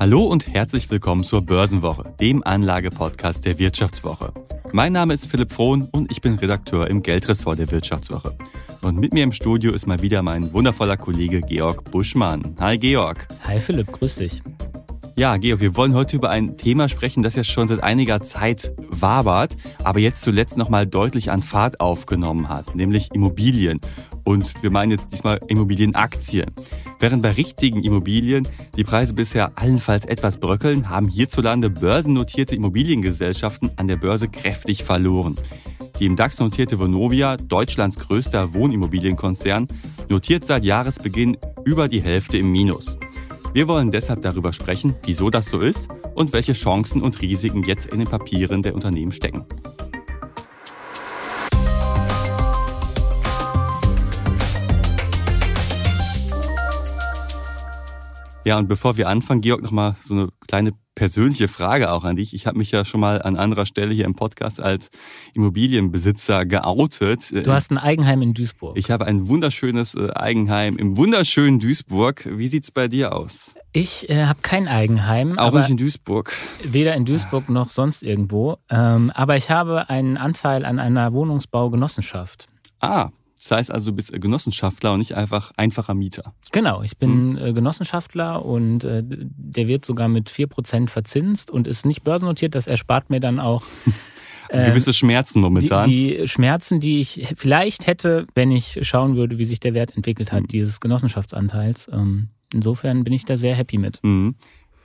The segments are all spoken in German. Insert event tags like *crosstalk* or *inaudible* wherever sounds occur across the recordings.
Hallo und herzlich willkommen zur Börsenwoche, dem Anlagepodcast der Wirtschaftswoche. Mein Name ist Philipp Frohn und ich bin Redakteur im Geldressort der Wirtschaftswoche. Und mit mir im Studio ist mal wieder mein wundervoller Kollege Georg Buschmann. Hi Georg. Hi Philipp, grüß dich. Ja, Georg, wir wollen heute über ein Thema sprechen, das ja schon seit einiger Zeit wabert, aber jetzt zuletzt nochmal deutlich an Fahrt aufgenommen hat, nämlich Immobilien. Und wir meinen jetzt diesmal Immobilienaktien. Während bei richtigen Immobilien die Preise bisher allenfalls etwas bröckeln, haben hierzulande börsennotierte Immobiliengesellschaften an der Börse kräftig verloren. Die im DAX notierte Vonovia, Deutschlands größter Wohnimmobilienkonzern, notiert seit Jahresbeginn über die Hälfte im Minus. Wir wollen deshalb darüber sprechen, wieso das so ist und welche Chancen und Risiken jetzt in den Papieren der Unternehmen stecken. Ja, und bevor wir anfangen, Georg, nochmal so eine kleine persönliche Frage auch an dich. Ich habe mich ja schon mal an anderer Stelle hier im Podcast als Immobilienbesitzer geoutet. Du hast ein Eigenheim in Duisburg. Ich habe ein wunderschönes äh, Eigenheim im wunderschönen Duisburg. Wie sieht's bei dir aus? Ich äh, habe kein Eigenheim. Auch nicht in Duisburg. Weder in Duisburg noch sonst irgendwo. Ähm, aber ich habe einen Anteil an einer Wohnungsbaugenossenschaft. Ah, das heißt also, du bist Genossenschaftler und nicht einfach einfacher Mieter. Genau, ich bin hm. Genossenschaftler und äh, der wird sogar mit 4% verzinst und ist nicht börsennotiert. Das erspart mir dann auch *laughs* äh, gewisse Schmerzen momentan. Die, die, Schmerzen, die ich vielleicht hätte, wenn ich schauen würde, wie sich der Wert entwickelt hat, mhm. dieses Genossenschaftsanteils. Ähm, insofern bin ich da sehr happy mit. Mhm.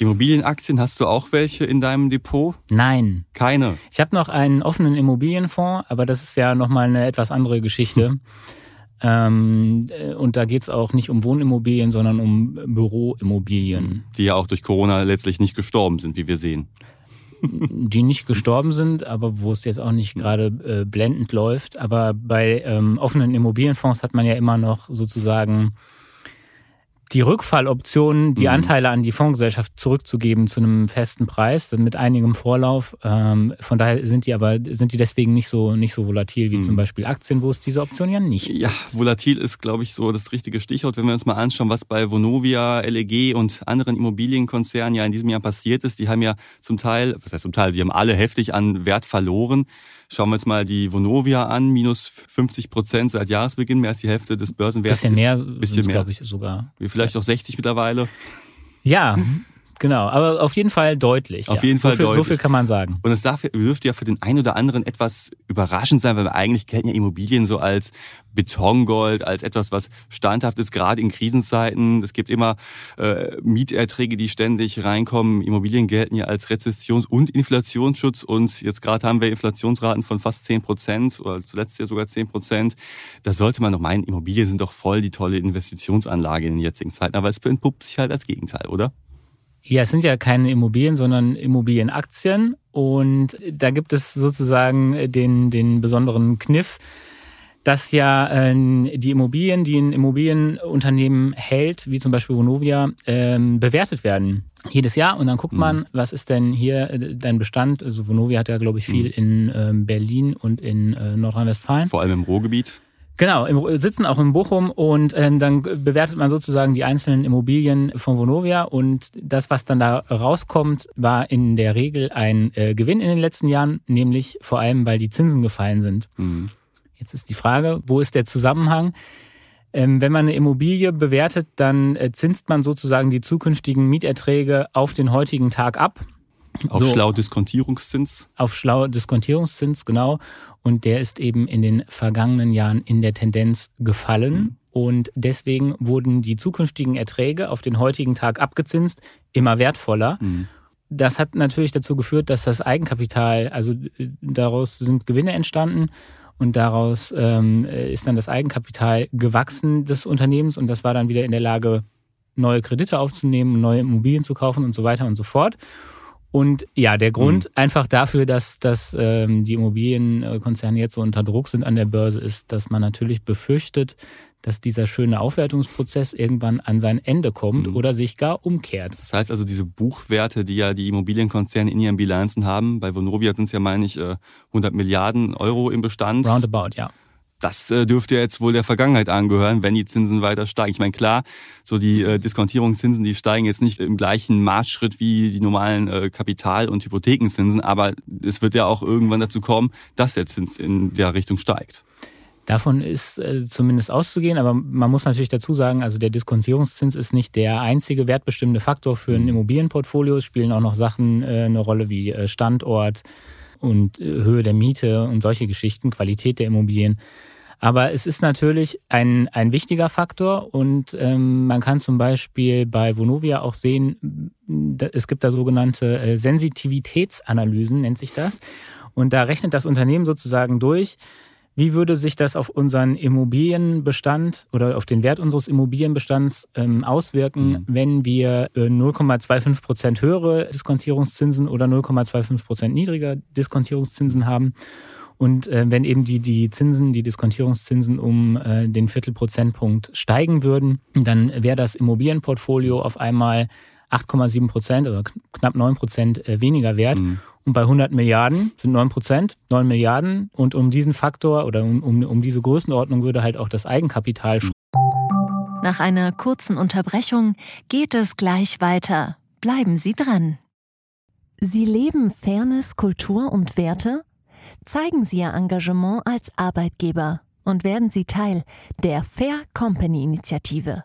Immobilienaktien, hast du auch welche in deinem Depot? Nein. Keine. Ich habe noch einen offenen Immobilienfonds, aber das ist ja nochmal eine etwas andere Geschichte. *laughs* ähm, und da geht's auch nicht um Wohnimmobilien, sondern um Büroimmobilien. Die ja auch durch Corona letztlich nicht gestorben sind, wie wir sehen. Die nicht gestorben sind, aber wo es jetzt auch nicht gerade äh, blendend läuft. Aber bei ähm, offenen Immobilienfonds hat man ja immer noch sozusagen die Rückfalloption, die mhm. Anteile an die Fondsgesellschaft zurückzugeben zu einem festen Preis mit einigem Vorlauf. Ähm, von daher sind die aber sind die deswegen nicht so nicht so volatil wie mhm. zum Beispiel Aktien, wo es diese Option ja nicht. Ja, volatil ist, glaube ich, so das richtige Stichwort. Wenn wir uns mal anschauen, was bei Vonovia, LEG und anderen Immobilienkonzernen ja in diesem Jahr passiert ist, die haben ja zum Teil, was heißt zum Teil, die haben alle heftig an Wert verloren. Schauen wir uns mal die Vonovia an, minus 50 Prozent seit Jahresbeginn, mehr als die Hälfte des Börsenwerts. Bisschen mehr, bisschen mehr, glaube ich sogar. Wie vielleicht auch 60 mittlerweile. Ja, Genau, aber auf jeden Fall deutlich. Auf ja. jeden Fall so viel, deutlich. So viel kann man sagen. Und es darf, dürfte ja für den einen oder anderen etwas überraschend sein, weil wir eigentlich gelten ja Immobilien so als Betongold, als etwas, was standhaft ist, gerade in Krisenzeiten. Es gibt immer äh, Mieterträge, die ständig reinkommen. Immobilien gelten ja als Rezessions- und Inflationsschutz. Und jetzt gerade haben wir Inflationsraten von fast 10 Prozent oder zuletzt ja sogar 10 Prozent. Da sollte man doch meinen, Immobilien sind doch voll die tolle Investitionsanlage in den jetzigen Zeiten. Aber es entpuppt sich halt als Gegenteil, oder? Ja, es sind ja keine Immobilien, sondern Immobilienaktien. Und da gibt es sozusagen den, den besonderen Kniff, dass ja äh, die Immobilien, die ein Immobilienunternehmen hält, wie zum Beispiel Vonovia, ähm, bewertet werden jedes Jahr. Und dann guckt man, mhm. was ist denn hier äh, dein Bestand? Also Vonovia hat ja, glaube ich, viel mhm. in äh, Berlin und in äh, Nordrhein-Westfalen. Vor allem im Ruhrgebiet. Genau, im, sitzen auch in Bochum und ähm, dann bewertet man sozusagen die einzelnen Immobilien von Vonovia und das, was dann da rauskommt, war in der Regel ein äh, Gewinn in den letzten Jahren, nämlich vor allem, weil die Zinsen gefallen sind. Mhm. Jetzt ist die Frage, wo ist der Zusammenhang? Ähm, wenn man eine Immobilie bewertet, dann äh, zinst man sozusagen die zukünftigen Mieterträge auf den heutigen Tag ab. Auf so, schlau Diskontierungszins? Auf schlau Diskontierungszins, genau. Und der ist eben in den vergangenen Jahren in der Tendenz gefallen. Mhm. Und deswegen wurden die zukünftigen Erträge auf den heutigen Tag abgezinst, immer wertvoller. Mhm. Das hat natürlich dazu geführt, dass das Eigenkapital, also daraus sind Gewinne entstanden und daraus ähm, ist dann das Eigenkapital gewachsen des Unternehmens und das war dann wieder in der Lage, neue Kredite aufzunehmen, neue Immobilien zu kaufen und so weiter und so fort. Und ja, der Grund mhm. einfach dafür, dass, dass ähm, die Immobilienkonzerne jetzt so unter Druck sind an der Börse, ist, dass man natürlich befürchtet, dass dieser schöne Aufwertungsprozess irgendwann an sein Ende kommt mhm. oder sich gar umkehrt. Das heißt also, diese Buchwerte, die ja die Immobilienkonzerne in ihren Bilanzen haben, bei Vonovia sind es ja, meine ich, 100 äh, Milliarden Euro im Bestand. Roundabout, ja. Das äh, dürfte jetzt wohl der Vergangenheit angehören, wenn die Zinsen weiter steigen. Ich meine, klar, so die äh, Diskontierungszinsen, die steigen jetzt nicht im gleichen Marschschritt wie die normalen äh, Kapital- und Hypothekenzinsen, aber es wird ja auch irgendwann dazu kommen, dass der Zins in der Richtung steigt. Davon ist äh, zumindest auszugehen, aber man muss natürlich dazu sagen, also der Diskontierungszins ist nicht der einzige wertbestimmende Faktor für ein mhm. Immobilienportfolio. Es spielen auch noch Sachen äh, eine Rolle wie äh, Standort und äh, Höhe der Miete und solche Geschichten, Qualität der Immobilien. Aber es ist natürlich ein, ein wichtiger Faktor und ähm, man kann zum Beispiel bei Vonovia auch sehen, es gibt da sogenannte äh, Sensitivitätsanalysen, nennt sich das. Und da rechnet das Unternehmen sozusagen durch, wie würde sich das auf unseren Immobilienbestand oder auf den Wert unseres Immobilienbestands ähm, auswirken, mhm. wenn wir äh, 0,25 Prozent höhere Diskontierungszinsen oder 0,25 Prozent niedriger Diskontierungszinsen haben? Und äh, wenn eben die, die Zinsen, die Diskontierungszinsen um äh, den Viertelprozentpunkt steigen würden, dann wäre das Immobilienportfolio auf einmal 8,7 Prozent oder knapp 9 Prozent äh, weniger wert. Mhm. Und bei 100 Milliarden sind 9 Prozent, 9 Milliarden. Und um diesen Faktor oder um, um, um diese Größenordnung würde halt auch das Eigenkapital. Nach einer kurzen Unterbrechung geht es gleich weiter. Bleiben Sie dran. Sie leben Fairness, Kultur und Werte? Zeigen Sie Ihr Engagement als Arbeitgeber und werden Sie Teil der Fair Company Initiative.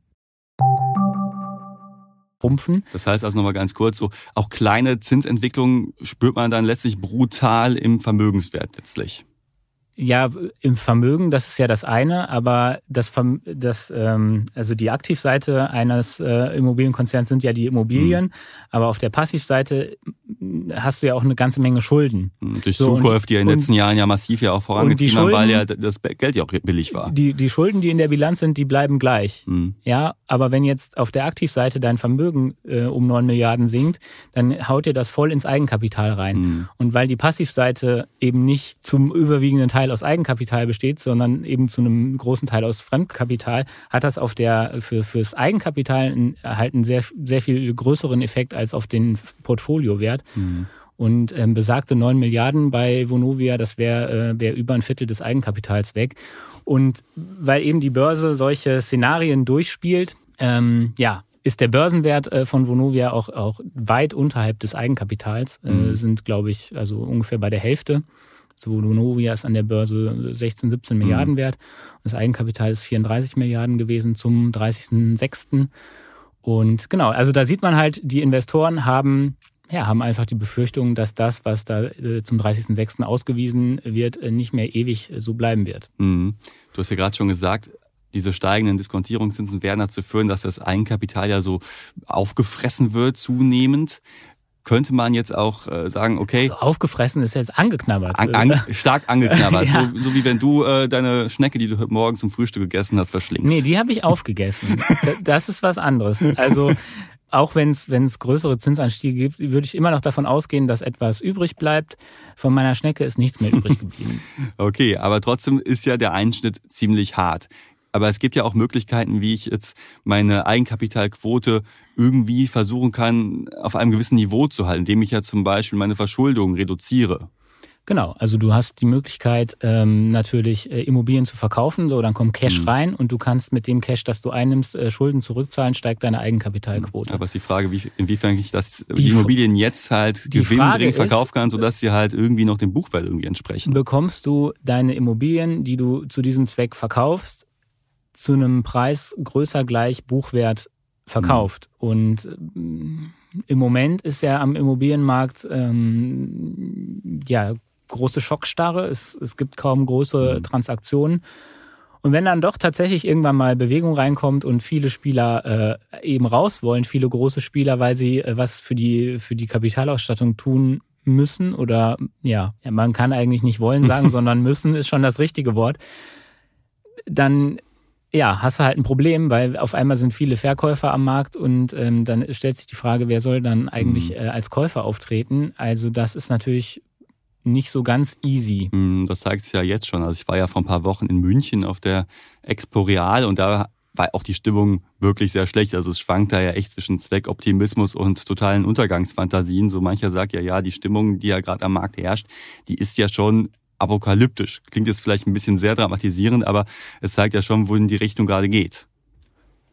Rumpfen. Das heißt also nochmal ganz kurz, so auch kleine Zinsentwicklungen spürt man dann letztlich brutal im Vermögenswert letztlich. Ja, im Vermögen, das ist ja das eine, aber das, das ähm, also die Aktivseite eines äh, Immobilienkonzerns sind ja die Immobilien, mhm. aber auf der Passivseite hast du ja auch eine ganze Menge Schulden. Mhm, durch so, Zukäufe, die ja in den letzten Jahren ja massiv ja auch vorangetrieben haben, weil ja das Geld ja auch billig war. Die, die Schulden, die in der Bilanz sind, die bleiben gleich. Mhm. Ja, aber wenn jetzt auf der Aktivseite dein Vermögen äh, um neun Milliarden sinkt, dann haut dir das voll ins Eigenkapital rein. Mhm. Und weil die Passivseite eben nicht zum überwiegenden Teil Teil aus Eigenkapital besteht, sondern eben zu einem großen Teil aus Fremdkapital, hat das auf der für fürs Eigenkapital halt einen sehr sehr viel größeren Effekt als auf den Portfoliowert. Mhm. Und ähm, besagte 9 Milliarden bei Vonovia, das wäre äh, wär über ein Viertel des Eigenkapitals weg. Und weil eben die Börse solche Szenarien durchspielt, ähm, ja, ist der Börsenwert äh, von Vonovia auch, auch weit unterhalb des Eigenkapitals, äh, mhm. sind, glaube ich, also ungefähr bei der Hälfte. So Vonovia ist an der Börse 16, 17 mhm. Milliarden wert. Das Eigenkapital ist 34 Milliarden gewesen zum 30.06. Und genau, also da sieht man halt, die Investoren haben ja, haben einfach die Befürchtung, dass das, was da äh, zum 30.06. ausgewiesen wird, äh, nicht mehr ewig so bleiben wird. Mhm. Du hast ja gerade schon gesagt, diese steigenden Diskontierungszinsen werden dazu führen, dass das Eigenkapital ja so aufgefressen wird zunehmend könnte man jetzt auch äh, sagen, okay. So aufgefressen ist jetzt angeknabbert. An, an, stark angeknabbert. *laughs* ja. so, so, wie wenn du äh, deine Schnecke, die du heute Morgen zum Frühstück gegessen hast, verschlingst. Nee, die habe ich aufgegessen. *laughs* das ist was anderes. Also auch wenn es größere Zinsanstiege gibt, würde ich immer noch davon ausgehen, dass etwas übrig bleibt. Von meiner Schnecke ist nichts mehr übrig geblieben. *laughs* okay, aber trotzdem ist ja der Einschnitt ziemlich hart. Aber es gibt ja auch Möglichkeiten, wie ich jetzt meine Eigenkapitalquote irgendwie versuchen kann, auf einem gewissen Niveau zu halten, indem ich ja zum Beispiel meine Verschuldung reduziere. Genau, also du hast die Möglichkeit, ähm, natürlich äh, Immobilien zu verkaufen, so dann kommt Cash mhm. rein und du kannst mit dem Cash, das du einnimmst, äh, Schulden zurückzahlen, steigt deine Eigenkapitalquote. Aber ist die Frage, wie, inwiefern ich das die, die Immobilien jetzt halt gewinnbringend verkaufen kann, sodass sie halt irgendwie noch dem Buchwert irgendwie entsprechen. Bekommst du deine Immobilien, die du zu diesem Zweck verkaufst, zu einem Preis größer gleich Buchwert verkauft. Mhm. Und äh, im Moment ist ja am Immobilienmarkt ähm, ja große Schockstarre. Es, es gibt kaum große mhm. Transaktionen. Und wenn dann doch tatsächlich irgendwann mal Bewegung reinkommt und viele Spieler äh, eben raus wollen, viele große Spieler, weil sie äh, was für die für die Kapitalausstattung tun müssen oder ja, man kann eigentlich nicht wollen sagen, *laughs* sondern müssen ist schon das richtige Wort dann ja, hast du halt ein Problem, weil auf einmal sind viele Verkäufer am Markt und ähm, dann stellt sich die Frage, wer soll dann eigentlich mhm. äh, als Käufer auftreten? Also das ist natürlich nicht so ganz easy. Mhm, das zeigt es ja jetzt schon. Also ich war ja vor ein paar Wochen in München auf der Expo Real und da war auch die Stimmung wirklich sehr schlecht. Also es schwankt da ja echt zwischen Zweckoptimismus und totalen Untergangsfantasien. So mancher sagt ja, ja, die Stimmung, die ja gerade am Markt herrscht, die ist ja schon apokalyptisch. Klingt jetzt vielleicht ein bisschen sehr dramatisierend, aber es zeigt ja schon, wohin die Richtung gerade geht.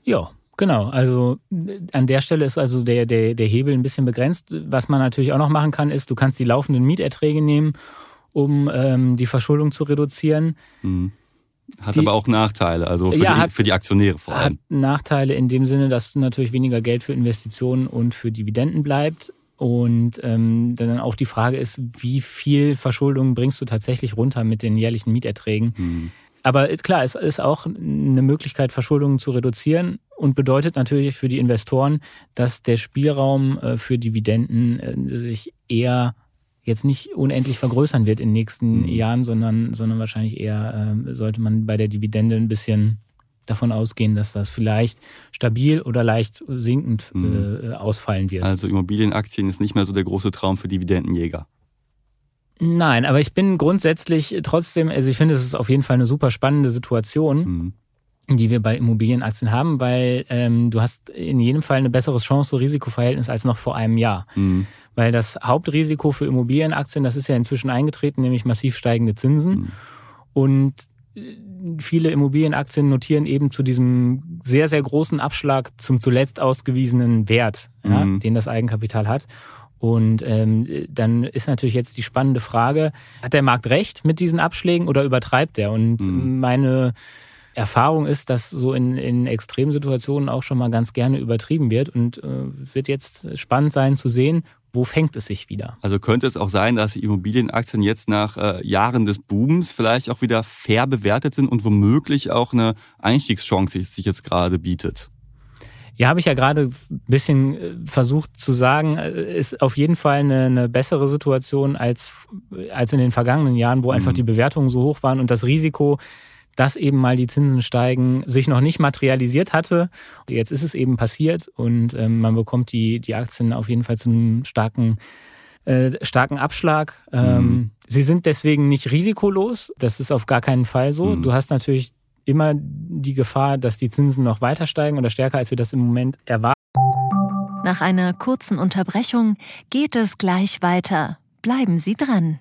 Ja, Genau, also an der Stelle ist also der, der, der Hebel ein bisschen begrenzt. Was man natürlich auch noch machen kann, ist, du kannst die laufenden Mieterträge nehmen, um ähm, die Verschuldung zu reduzieren. Mhm. Hat die, aber auch Nachteile, also für, ja, die, hat, für die Aktionäre vor allem. Hat Nachteile in dem Sinne, dass natürlich weniger Geld für Investitionen und für Dividenden bleibt. Und ähm, dann auch die Frage ist, wie viel Verschuldung bringst du tatsächlich runter mit den jährlichen Mieterträgen? Mhm. Aber klar, es ist auch eine Möglichkeit, Verschuldungen zu reduzieren und bedeutet natürlich für die Investoren, dass der Spielraum äh, für Dividenden äh, sich eher jetzt nicht unendlich vergrößern wird in den nächsten mhm. Jahren, sondern, sondern wahrscheinlich eher äh, sollte man bei der Dividende ein bisschen davon ausgehen, dass das vielleicht stabil oder leicht sinkend mhm. ausfallen wird. Also Immobilienaktien ist nicht mehr so der große Traum für Dividendenjäger. Nein, aber ich bin grundsätzlich trotzdem, also ich finde, es ist auf jeden Fall eine super spannende Situation. Mhm die wir bei Immobilienaktien haben, weil ähm, du hast in jedem Fall ein besseres Chance-Risikoverhältnis als noch vor einem Jahr. Mhm. Weil das Hauptrisiko für Immobilienaktien, das ist ja inzwischen eingetreten, nämlich massiv steigende Zinsen. Mhm. Und viele Immobilienaktien notieren eben zu diesem sehr, sehr großen Abschlag zum zuletzt ausgewiesenen Wert, ja, mhm. den das Eigenkapital hat. Und ähm, dann ist natürlich jetzt die spannende Frage, hat der Markt recht mit diesen Abschlägen oder übertreibt er? Und mhm. meine Erfahrung ist, dass so in, in Extremsituationen auch schon mal ganz gerne übertrieben wird und äh, wird jetzt spannend sein zu sehen, wo fängt es sich wieder? Also könnte es auch sein, dass die Immobilienaktien jetzt nach äh, Jahren des Booms vielleicht auch wieder fair bewertet sind und womöglich auch eine Einstiegschance sich jetzt gerade bietet? Ja, habe ich ja gerade ein bisschen äh, versucht zu sagen, äh, ist auf jeden Fall eine, eine bessere Situation als, als in den vergangenen Jahren, wo einfach mhm. die Bewertungen so hoch waren und das Risiko, dass eben mal die Zinsen steigen, sich noch nicht materialisiert hatte. Jetzt ist es eben passiert und ähm, man bekommt die, die Aktien auf jeden Fall zu einem starken, äh, starken Abschlag. Ähm, mhm. Sie sind deswegen nicht risikolos. Das ist auf gar keinen Fall so. Mhm. Du hast natürlich immer die Gefahr, dass die Zinsen noch weiter steigen oder stärker, als wir das im Moment erwarten. Nach einer kurzen Unterbrechung geht es gleich weiter. Bleiben Sie dran.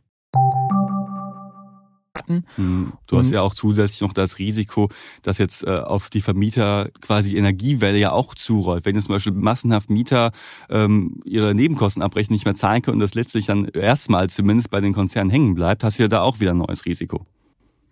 hatten. Hm, du hast ja auch zusätzlich noch das Risiko, dass jetzt äh, auf die Vermieter quasi Energiewelle ja auch zurollt. Wenn jetzt zum Beispiel massenhaft Mieter ähm, ihre Nebenkostenabrechnung nicht mehr zahlen können und das letztlich dann erstmal zumindest bei den Konzernen hängen bleibt, hast du ja da auch wieder ein neues Risiko.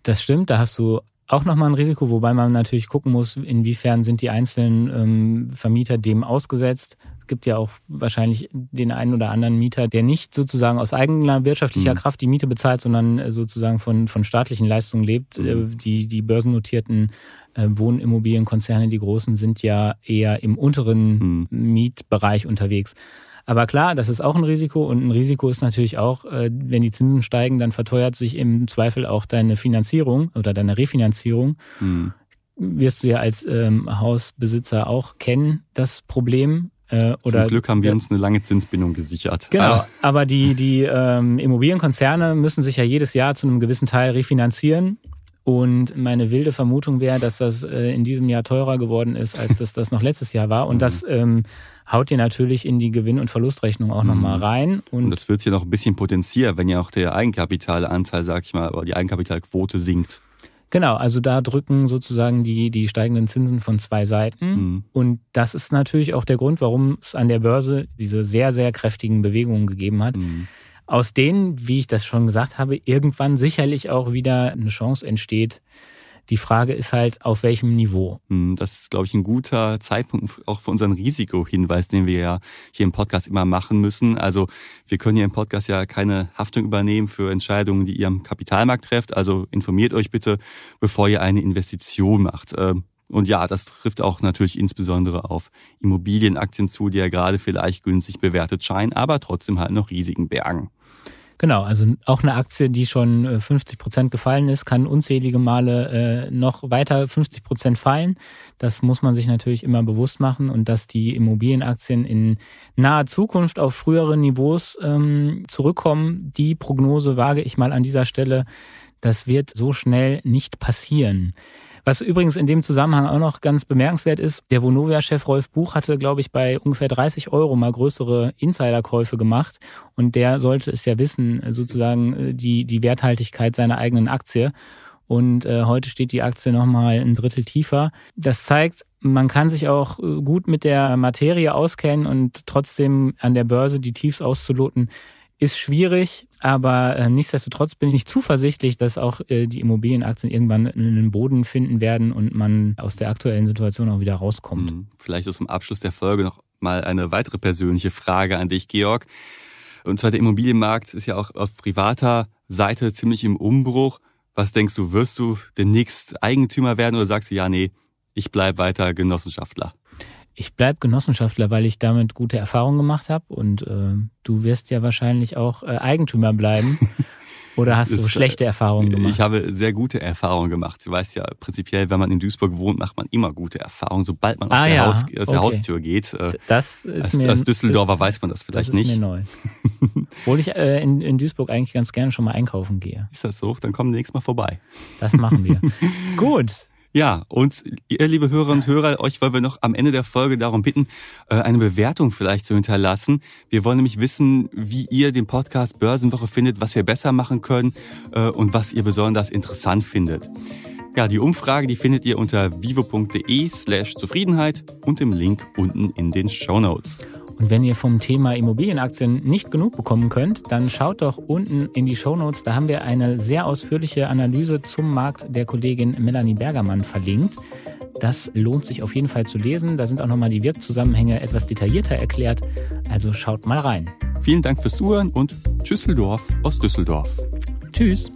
Das stimmt, da hast du auch nochmal ein Risiko, wobei man natürlich gucken muss, inwiefern sind die einzelnen ähm, Vermieter dem ausgesetzt. Es gibt ja auch wahrscheinlich den einen oder anderen Mieter, der nicht sozusagen aus eigener wirtschaftlicher mhm. Kraft die Miete bezahlt, sondern äh, sozusagen von, von staatlichen Leistungen lebt. Mhm. Äh, die, die börsennotierten äh, Wohnimmobilienkonzerne, die großen, sind ja eher im unteren mhm. Mietbereich unterwegs. Aber klar, das ist auch ein Risiko und ein Risiko ist natürlich auch, wenn die Zinsen steigen, dann verteuert sich im Zweifel auch deine Finanzierung oder deine Refinanzierung. Mhm. Wirst du ja als ähm, Hausbesitzer auch kennen, das Problem. Äh, Zum Glück haben wir uns eine lange Zinsbindung gesichert. Genau, aber die, die ähm, Immobilienkonzerne müssen sich ja jedes Jahr zu einem gewissen Teil refinanzieren. Und meine wilde Vermutung wäre, dass das äh, in diesem Jahr teurer geworden ist, als das, das noch letztes Jahr war. Und mhm. das ähm, haut dir natürlich in die Gewinn- und Verlustrechnung auch mhm. nochmal rein. Und, und das wird hier noch ein bisschen potenziert, wenn ja auch der Eigenkapitalanteil, sag ich mal, oder die Eigenkapitalquote sinkt. Genau, also da drücken sozusagen die, die steigenden Zinsen von zwei Seiten. Mhm. Und das ist natürlich auch der Grund, warum es an der Börse diese sehr, sehr kräftigen Bewegungen gegeben hat. Mhm aus denen, wie ich das schon gesagt habe, irgendwann sicherlich auch wieder eine Chance entsteht, Die Frage ist halt, auf welchem Niveau. Hm, das ist, glaube ich, ein guter Zeitpunkt auch für unseren Risikohinweis, den wir ja hier im Podcast immer machen müssen. Also wir können hier im Podcast ja keine Haftung übernehmen für Entscheidungen, die ihr am Kapitalmarkt trefft. Also informiert euch bitte, bevor ihr eine Investition macht. Ähm, und ja, das trifft auch natürlich insbesondere auf Immobilienaktien zu, die ja gerade vielleicht günstig bewertet scheinen, aber trotzdem halt noch Risiken bergen. Genau, also auch eine Aktie, die schon 50 äh, Prozent gefallen ist, kann unzählige Male äh, noch weiter 50 Prozent fallen. Das muss man sich natürlich immer bewusst machen und dass die Immobilienaktien in naher Zukunft auf frühere Niveaus ähm, zurückkommen, die Prognose wage ich mal an dieser Stelle. Das wird so schnell nicht passieren. Was übrigens in dem Zusammenhang auch noch ganz bemerkenswert ist, der Vonovia-Chef Rolf Buch hatte, glaube ich, bei ungefähr 30 Euro mal größere Insiderkäufe gemacht. Und der sollte es ja wissen, sozusagen äh, die, die Werthaltigkeit seiner eigenen Aktie. Und äh, heute steht die Aktie nochmal ein Drittel tiefer. Das zeigt, man kann sich auch äh, gut mit der Materie auskennen und trotzdem an der Börse die Tiefs auszuloten, ist schwierig, aber äh, nichtsdestotrotz bin ich zuversichtlich, dass auch äh, die Immobilienaktien irgendwann einen Boden finden werden und man aus der aktuellen Situation auch wieder rauskommt. Mhm. Vielleicht so zum Abschluss der Folge noch mal eine weitere persönliche Frage an dich, Georg. Und zwar der Immobilienmarkt ist ja auch auf privater Seite ziemlich im Umbruch. Was denkst du, wirst du demnächst Eigentümer werden oder sagst du, ja, nee, ich bleib weiter Genossenschaftler? Ich bleib Genossenschaftler, weil ich damit gute Erfahrungen gemacht habe und äh, du wirst ja wahrscheinlich auch äh, Eigentümer bleiben. *laughs* Oder hast du schlechte Erfahrungen gemacht? Ich habe sehr gute Erfahrungen gemacht. Du weißt ja, prinzipiell, wenn man in Duisburg wohnt, macht man immer gute Erfahrungen, sobald man aus, ah, der, ja. Haus, aus okay. der, Haustür geht. Äh, das ist als, mir als Düsseldorfer weiß man das vielleicht nicht. Das ist nicht. mir neu. *laughs* Obwohl ich äh, in, in Duisburg eigentlich ganz gerne schon mal einkaufen gehe. Ist das so? Dann kommen nächstes Mal vorbei. Das machen wir. *laughs* Gut. Ja, und ihr, liebe Hörerinnen und Hörer, euch wollen wir noch am Ende der Folge darum bitten, äh, eine Bewertung vielleicht zu hinterlassen. Wir wollen nämlich wissen, wie ihr den Podcast Börsenwoche findet, was wir besser machen können äh, und was ihr besonders interessant findet. Ja, die Umfrage, die findet ihr unter vivo.de slash Zufriedenheit und im Link unten in den Show Notes. Und wenn ihr vom Thema Immobilienaktien nicht genug bekommen könnt, dann schaut doch unten in die Show Notes. Da haben wir eine sehr ausführliche Analyse zum Markt der Kollegin Melanie Bergermann verlinkt. Das lohnt sich auf jeden Fall zu lesen. Da sind auch nochmal die Wirkzusammenhänge etwas detaillierter erklärt. Also schaut mal rein. Vielen Dank fürs Zuhören und Tschüsseldorf aus Düsseldorf. Tschüss.